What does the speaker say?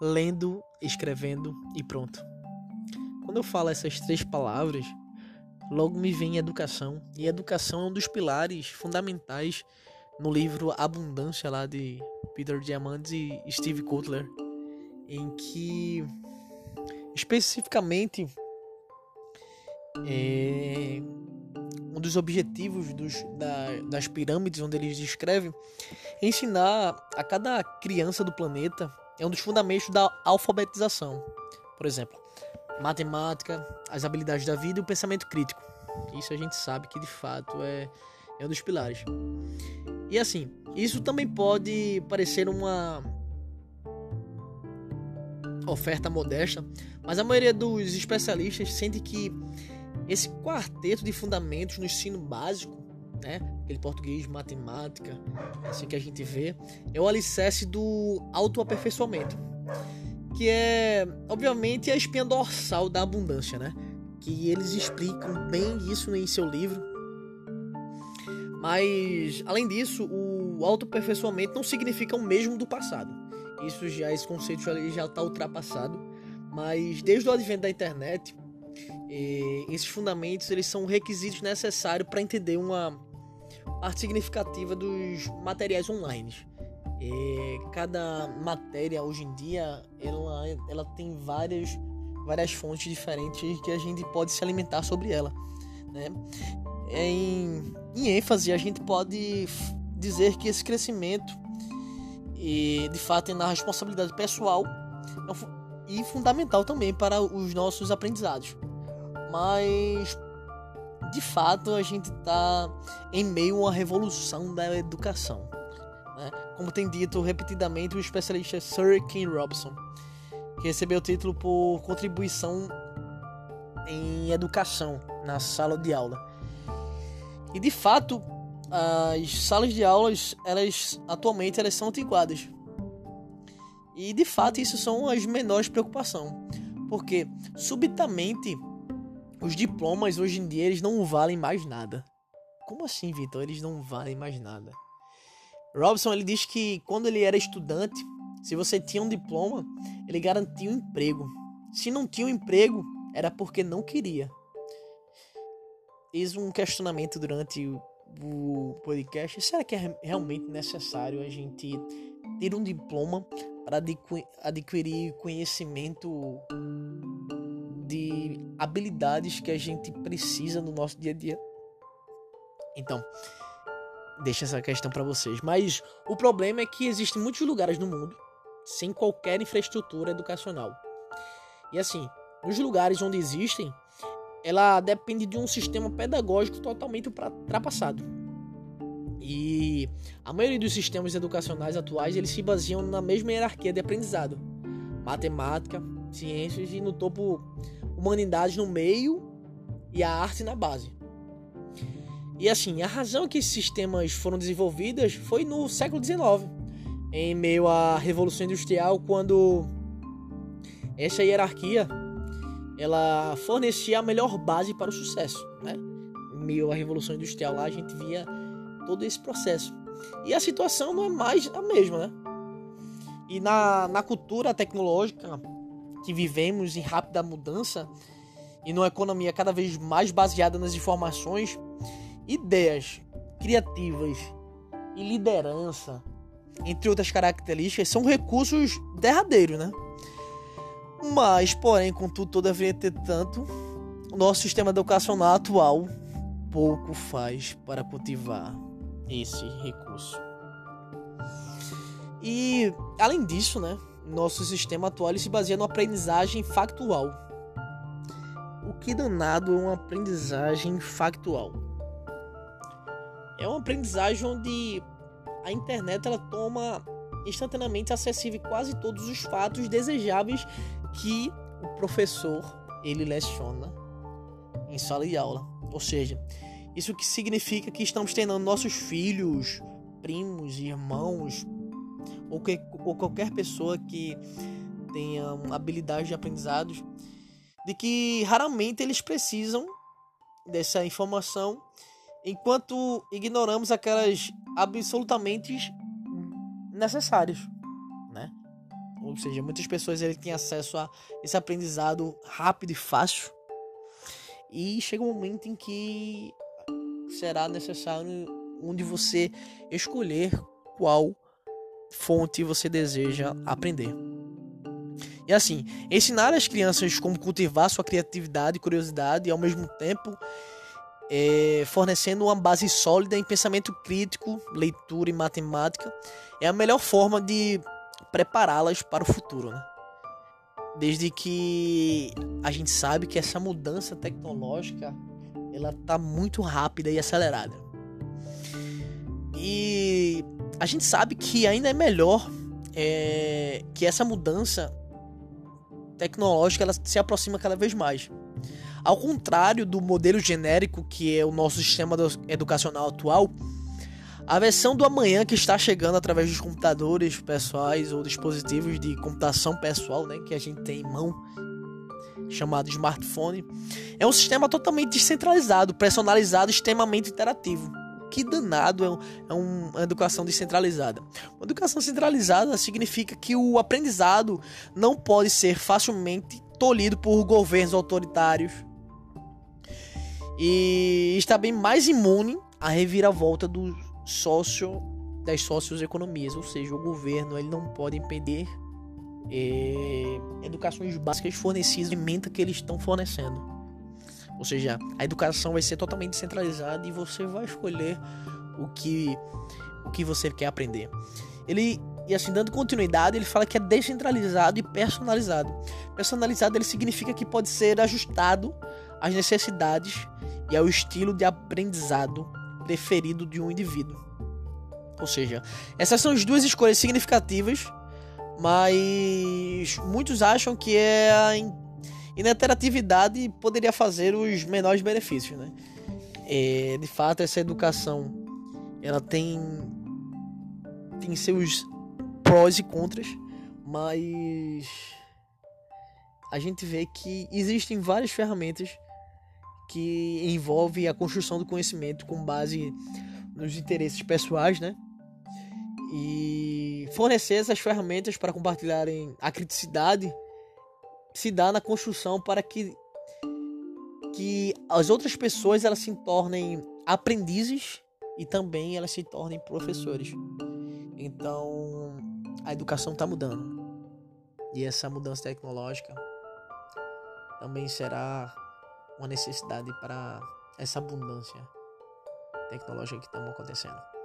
lendo, escrevendo e pronto. Quando eu falo essas três palavras, logo me vem educação. E educação é um dos pilares fundamentais no livro Abundância lá de Peter Diamandis e Steve Kotler, em que especificamente é, um dos objetivos dos, da, das pirâmides onde eles descrevem é ensinar a cada criança do planeta é um dos fundamentos da alfabetização. Por exemplo, matemática, as habilidades da vida e o pensamento crítico. Isso a gente sabe que de fato é, é um dos pilares. E assim, isso também pode parecer uma oferta modesta, mas a maioria dos especialistas sente que esse quarteto de fundamentos no ensino básico, né, aquele português, matemática, assim que a gente vê, é o alicerce do autoaperfeiçoamento que é, obviamente, a espinha dorsal da abundância, né? Que eles explicam bem isso em seu livro. Mas, além disso, o autoaperfeiçoamento não significa o mesmo do passado. Isso já, esse conceito já, está ultrapassado. Mas, desde o advento da internet, eh, esses fundamentos eles são requisitos necessários para entender uma parte significativa dos materiais online. É, cada matéria hoje em dia ela, ela tem várias, várias fontes diferentes que a gente pode se alimentar sobre ela. Né? Em, em ênfase, a gente pode dizer que esse crescimento, e, de fato, é na responsabilidade pessoal é e fundamental também para os nossos aprendizados. Mas, de fato, a gente está em meio a uma revolução da educação né? como tem dito repetidamente o especialista Sir Ken Robson, que recebeu o título por contribuição em educação na sala de aula. E de fato, as salas de aulas, elas atualmente elas são antiquadas. E de fato, isso são as menores preocupações, porque subitamente os diplomas hoje em dia eles não valem mais nada. Como assim, Vitor? Eles não valem mais nada. Robson ele diz que quando ele era estudante, se você tinha um diploma, ele garantia um emprego. Se não tinha um emprego, era porque não queria. Eis um questionamento durante o podcast: será que é realmente necessário a gente ter um diploma para adquirir conhecimento de habilidades que a gente precisa no nosso dia a dia? Então, deixo essa questão para vocês. Mas o problema é que existem muitos lugares no mundo sem qualquer infraestrutura educacional. E assim, nos lugares onde existem, ela depende de um sistema pedagógico totalmente ultrapassado. E a maioria dos sistemas educacionais atuais eles se baseiam na mesma hierarquia de aprendizado: matemática, ciências e no topo humanidades no meio e a arte na base. E assim, a razão que esses sistemas foram desenvolvidos foi no século XIX, em meio à Revolução Industrial, quando essa hierarquia ela fornecia a melhor base para o sucesso, né? Em meio à Revolução Industrial lá a gente via todo esse processo. E a situação não é mais a mesma, né? E na, na cultura tecnológica que vivemos em rápida mudança e numa economia cada vez mais baseada nas informações, ideias criativas e liderança, entre outras características, são recursos derradeiros, né? Mas, porém, contudo, todavia, tanto, o nosso sistema educacional atual pouco faz para cultivar esse recurso. E, além disso, né, nosso sistema atual se baseia na aprendizagem factual. O que danado é uma aprendizagem factual? é uma aprendizagem onde a internet ela toma instantaneamente acessível quase todos os fatos desejáveis que o professor ele leciona em sala de aula. Ou seja, isso que significa que estamos treinando nossos filhos, primos, irmãos ou, que, ou qualquer pessoa que tenha habilidade de aprendizados de que raramente eles precisam dessa informação enquanto ignoramos aquelas absolutamente necessárias, né? Ou seja, muitas pessoas ele têm acesso a esse aprendizado rápido e fácil. E chega um momento em que será necessário onde você escolher qual fonte você deseja aprender. E assim, ensinar as crianças como cultivar sua criatividade e curiosidade e ao mesmo tempo é, fornecendo uma base sólida em pensamento crítico, leitura e matemática é a melhor forma de prepará-las para o futuro. Né? Desde que a gente sabe que essa mudança tecnológica ela está muito rápida e acelerada. E a gente sabe que ainda é melhor é, que essa mudança tecnológica ela se aproxima cada vez mais. Ao contrário do modelo genérico que é o nosso sistema educacional atual, a versão do amanhã que está chegando através dos computadores pessoais ou dispositivos de computação pessoal, né, que a gente tem em mão, chamado smartphone, é um sistema totalmente descentralizado, personalizado, extremamente interativo. Que danado é, um, é uma educação descentralizada? Uma educação centralizada significa que o aprendizado não pode ser facilmente tolhido por governos autoritários e está bem mais imune à reviravolta do sócio das socioeconomias, ou seja, o governo ele não pode impedir é, educações básicas fornecidas emenda que eles estão fornecendo. Ou seja, a educação vai ser totalmente centralizada e você vai escolher o que o que você quer aprender. Ele e assim dando continuidade, ele fala que é descentralizado e personalizado. Personalizado ele significa que pode ser ajustado às necessidades e ao estilo de aprendizado preferido de um indivíduo. Ou seja, essas são as duas escolhas significativas, mas muitos acham que é a interatividade poderia fazer os menores benefícios, né? É, de fato, essa educação ela tem tem seus prós e contras, mas a gente vê que existem várias ferramentas que envolvem a construção do conhecimento com base nos interesses pessoais, né? E fornecer essas ferramentas para compartilharem a criticidade se dá na construção para que que as outras pessoas elas se tornem aprendizes e também elas se tornem professores. Então, a educação está mudando. E essa mudança tecnológica também será uma necessidade para essa abundância tecnológica que estamos acontecendo.